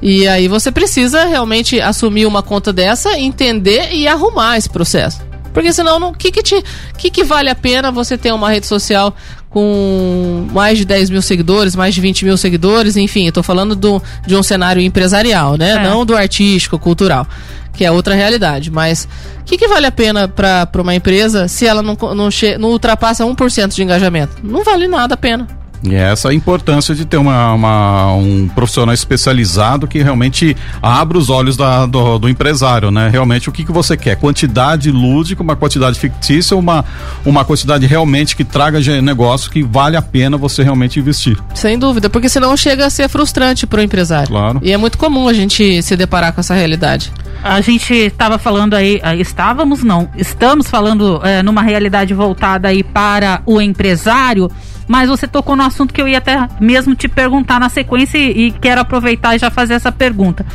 E aí você precisa realmente assumir uma conta dessa, entender e arrumar esse processo. Porque senão, o que que, te, que que vale a pena você ter uma rede social com mais de 10 mil seguidores, mais de 20 mil seguidores, enfim, eu tô falando do, de um cenário empresarial, né? É. Não do artístico, cultural, que é outra realidade. Mas o que, que vale a pena para uma empresa se ela não, não, não ultrapassa 1% de engajamento? Não vale nada a pena. E é essa a importância de ter uma, uma, um profissional especializado que realmente abra os olhos da, do, do, empresário, né? Realmente o que, que você quer? Quantidade lúdica, uma quantidade fictícia, uma, uma quantidade realmente que traga negócio que vale a pena você realmente investir. Sem dúvida, porque senão chega a ser frustrante para o empresário. Claro. E é muito comum a gente se deparar com essa realidade. A gente estava falando aí, ah, estávamos não, estamos falando é, numa realidade voltada aí para o empresário mas você tocou no assunto que eu ia até mesmo te perguntar na sequência e, e quero aproveitar e já fazer essa pergunta.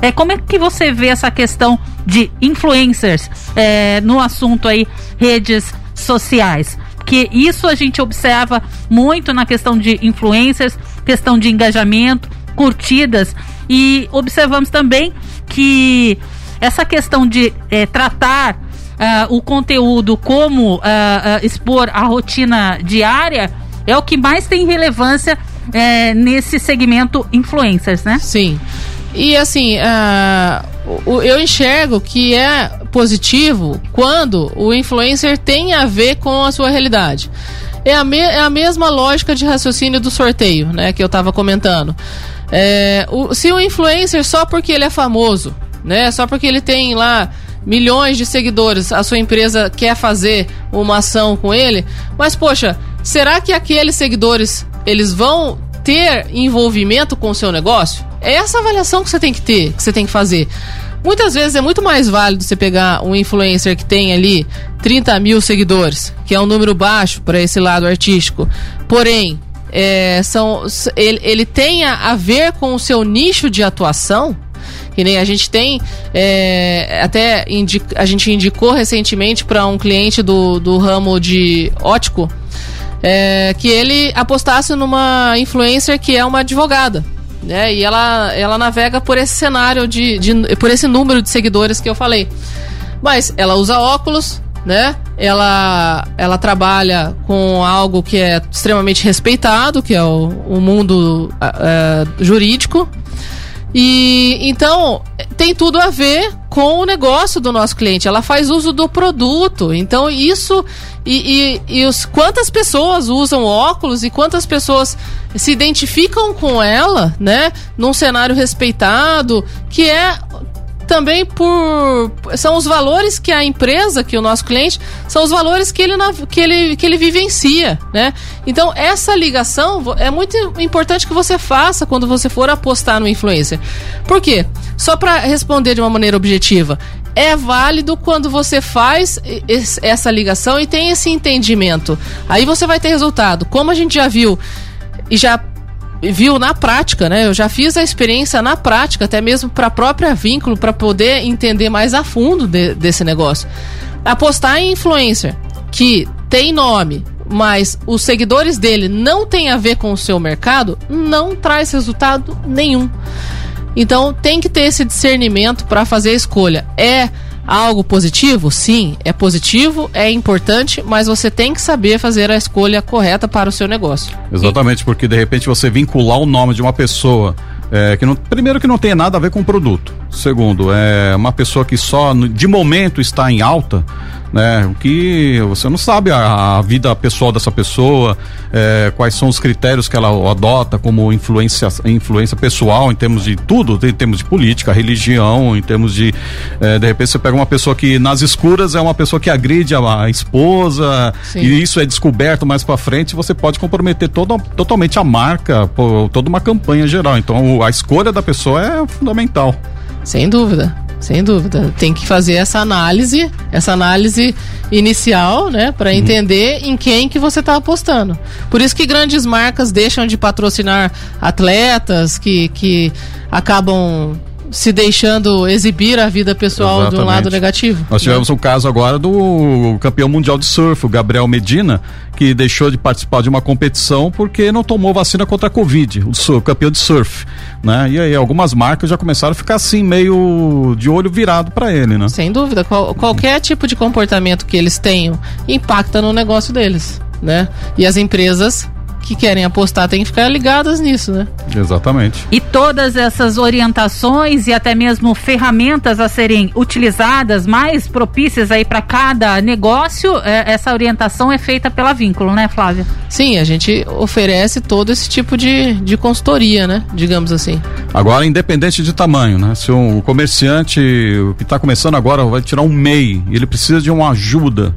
É, como é que você vê essa questão de influencers é, no assunto aí redes sociais? Que isso a gente observa muito na questão de influencers, questão de engajamento, curtidas e observamos também que essa questão de é, tratar uh, o conteúdo como uh, uh, expor a rotina diária é o que mais tem relevância é, nesse segmento influencers, né? Sim. E assim, uh, eu enxergo que é positivo quando o influencer tem a ver com a sua realidade. É a, me é a mesma lógica de raciocínio do sorteio, né, que eu estava comentando. É, o, se o influencer só porque ele é famoso, né, só porque ele tem lá milhões de seguidores, a sua empresa quer fazer uma ação com ele, mas poxa, será que aqueles seguidores eles vão ter envolvimento com o seu negócio? É essa avaliação que você tem que ter, que você tem que fazer. Muitas vezes é muito mais válido você pegar um influencer que tem ali 30 mil seguidores, que é um número baixo para esse lado artístico. Porém, é, são, ele, ele tenha a ver com o seu nicho de atuação, que nem a gente tem, é, até indica, a gente indicou recentemente para um cliente do, do ramo de ótico é, que ele apostasse numa influencer que é uma advogada. Né? E ela, ela navega por esse cenário de, de por esse número de seguidores que eu falei. Mas ela usa óculos, né? Ela, ela trabalha com algo que é extremamente respeitado, que é o, o mundo é, jurídico, e então tem tudo a ver com o negócio do nosso cliente. Ela faz uso do produto. Então isso e, e, e os, quantas pessoas usam óculos e quantas pessoas se identificam com ela, né? Num cenário respeitado, que é também por são os valores que a empresa, que o nosso cliente, são os valores que ele, que ele, que ele vivencia, né? Então essa ligação é muito importante que você faça quando você for apostar no influencer. Por quê? Só para responder de uma maneira objetiva, é válido quando você faz essa ligação e tem esse entendimento. Aí você vai ter resultado. Como a gente já viu e já viu na prática, né? Eu já fiz a experiência na prática, até mesmo para a própria vínculo, para poder entender mais a fundo de, desse negócio. Apostar em influencer que tem nome, mas os seguidores dele não tem a ver com o seu mercado, não traz resultado nenhum. Então tem que ter esse discernimento para fazer a escolha. É algo positivo? Sim, é positivo, é importante, mas você tem que saber fazer a escolha correta para o seu negócio. Exatamente, porque de repente você vincular o nome de uma pessoa é, que não, primeiro que não tem nada a ver com o produto. Segundo, é uma pessoa que só de momento está em alta, né? O que você não sabe a, a vida pessoal dessa pessoa, é, quais são os critérios que ela adota como influência, influência pessoal em termos de tudo, em termos de política, religião, em termos de é, de repente você pega uma pessoa que nas escuras é uma pessoa que agride a, a esposa Sim. e isso é descoberto mais para frente, você pode comprometer toda, totalmente a marca, toda uma campanha geral. Então a escolha da pessoa é fundamental. Sem dúvida. Sem dúvida. Tem que fazer essa análise, essa análise inicial, né, para uhum. entender em quem que você está apostando. Por isso que grandes marcas deixam de patrocinar atletas que, que acabam se deixando exibir a vida pessoal Exatamente. de um lado negativo. Nós tivemos né? um caso agora do campeão mundial de surf, o Gabriel Medina, que deixou de participar de uma competição porque não tomou vacina contra a Covid, o, surf, o campeão de surf, né? E aí algumas marcas já começaram a ficar assim meio de olho virado para ele, né? Sem dúvida, Qual, qualquer tipo de comportamento que eles tenham impacta no negócio deles, né? E as empresas que querem apostar têm que ficar ligadas nisso, né? Exatamente. E todas essas orientações e até mesmo ferramentas a serem utilizadas mais propícias aí para cada negócio, é, essa orientação é feita pela Vínculo, né, Flávia? Sim, a gente oferece todo esse tipo de, de consultoria, né? Digamos assim. Agora, independente de tamanho, né? Se um comerciante que está começando agora vai tirar um MEI, ele precisa de uma ajuda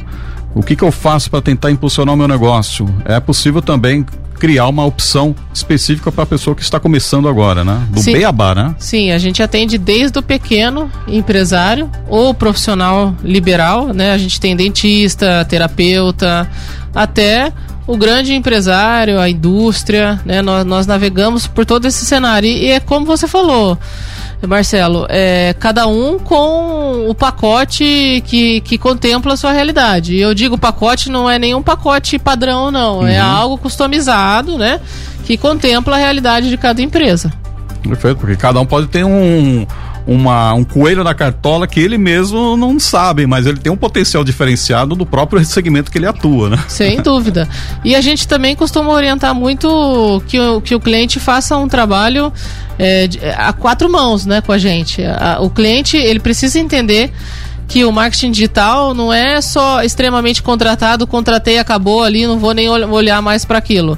o que, que eu faço para tentar impulsionar o meu negócio? É possível também criar uma opção específica para a pessoa que está começando agora, né? Do Sim. Beabá, né? Sim, a gente atende desde o pequeno empresário ou profissional liberal, né? A gente tem dentista, terapeuta, até o grande empresário, a indústria, né? Nós, nós navegamos por todo esse cenário. E, e é como você falou. Marcelo, é, cada um com o pacote que, que contempla a sua realidade. E eu digo pacote não é nenhum pacote padrão, não. É uhum. É algo customizado, né? Que contempla a realidade de cada empresa. Perfeito, porque cada um pode ter um, uma, um coelho na cartola que ele mesmo não sabe, mas ele tem um potencial diferenciado do próprio segmento que ele atua, né? Sem dúvida. E a gente também costuma orientar muito que o, que o cliente faça um trabalho é, a quatro mãos, né, com a gente. A, o cliente, ele precisa entender que o marketing digital não é só extremamente contratado, contratei, acabou ali, não vou nem olhar mais para aquilo.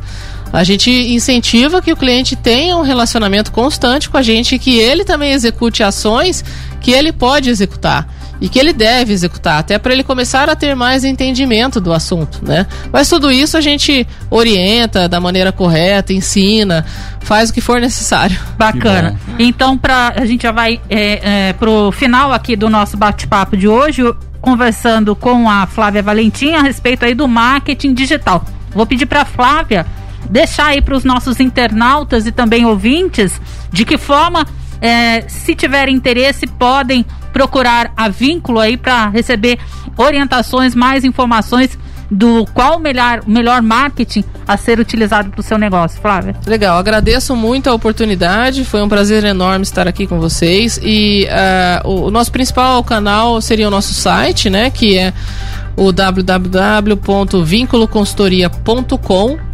A gente incentiva que o cliente tenha um relacionamento constante com a gente e que ele também execute ações que ele pode executar e que ele deve executar, até para ele começar a ter mais entendimento do assunto, né? Mas tudo isso a gente orienta da maneira correta, ensina, faz o que for necessário. Bacana. Então, pra, a gente já vai é, é, pro final aqui do nosso bate-papo de hoje, conversando com a Flávia Valentim a respeito aí do marketing digital. Vou pedir para Flávia deixar aí para os nossos internautas e também ouvintes de que forma, é, se tiverem interesse, podem procurar a vínculo aí para receber orientações, mais informações do qual o melhor, melhor marketing a ser utilizado para o seu negócio, Flávia. Legal, agradeço muito a oportunidade, foi um prazer enorme estar aqui com vocês e uh, o, o, nosso principal canal seria o nosso site, né, que é o www.vinculoconsultoria.com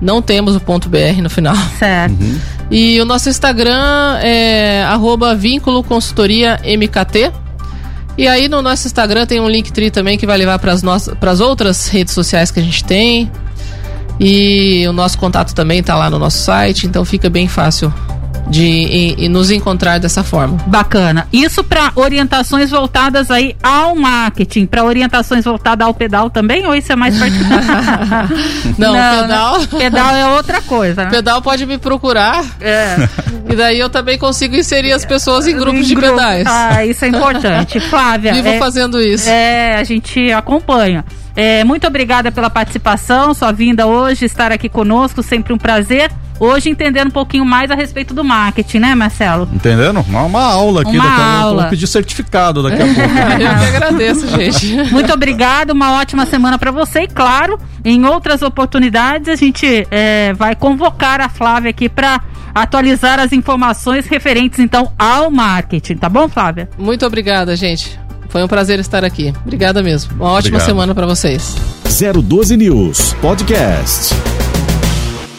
não temos o ponto BR no final. Certo. Uhum. E o nosso Instagram é arroba vínculo consultoria MKT. E aí no nosso Instagram tem um Linktree também que vai levar para as outras redes sociais que a gente tem. E o nosso contato também está lá no nosso site, então fica bem fácil de e, e nos encontrar dessa forma. Bacana. Isso para orientações voltadas aí ao marketing, para orientações voltadas ao pedal também, ou isso é mais particular? Não, Não, pedal. Né? Pedal é outra coisa. Né? Pedal pode me procurar. É. E daí eu também consigo inserir as pessoas em grupos em de grupo. pedais. Ah, isso é importante. Flávia. Vivo é, fazendo isso. É, a gente acompanha. É, muito obrigada pela participação, sua vinda hoje, estar aqui conosco, sempre um prazer hoje entendendo um pouquinho mais a respeito do marketing, né, Marcelo? Entendendo? Uma, uma aula aqui, uma daqui a pouco. Vou pedir certificado daqui a pouco. Eu que agradeço, gente. Muito obrigado, uma ótima semana para você e, claro, em outras oportunidades a gente é, vai convocar a Flávia aqui para atualizar as informações referentes então ao marketing, tá bom, Flávia? Muito obrigada, gente. Foi um prazer estar aqui. Obrigada mesmo. Uma ótima Obrigado. semana para vocês. 012 News Podcast.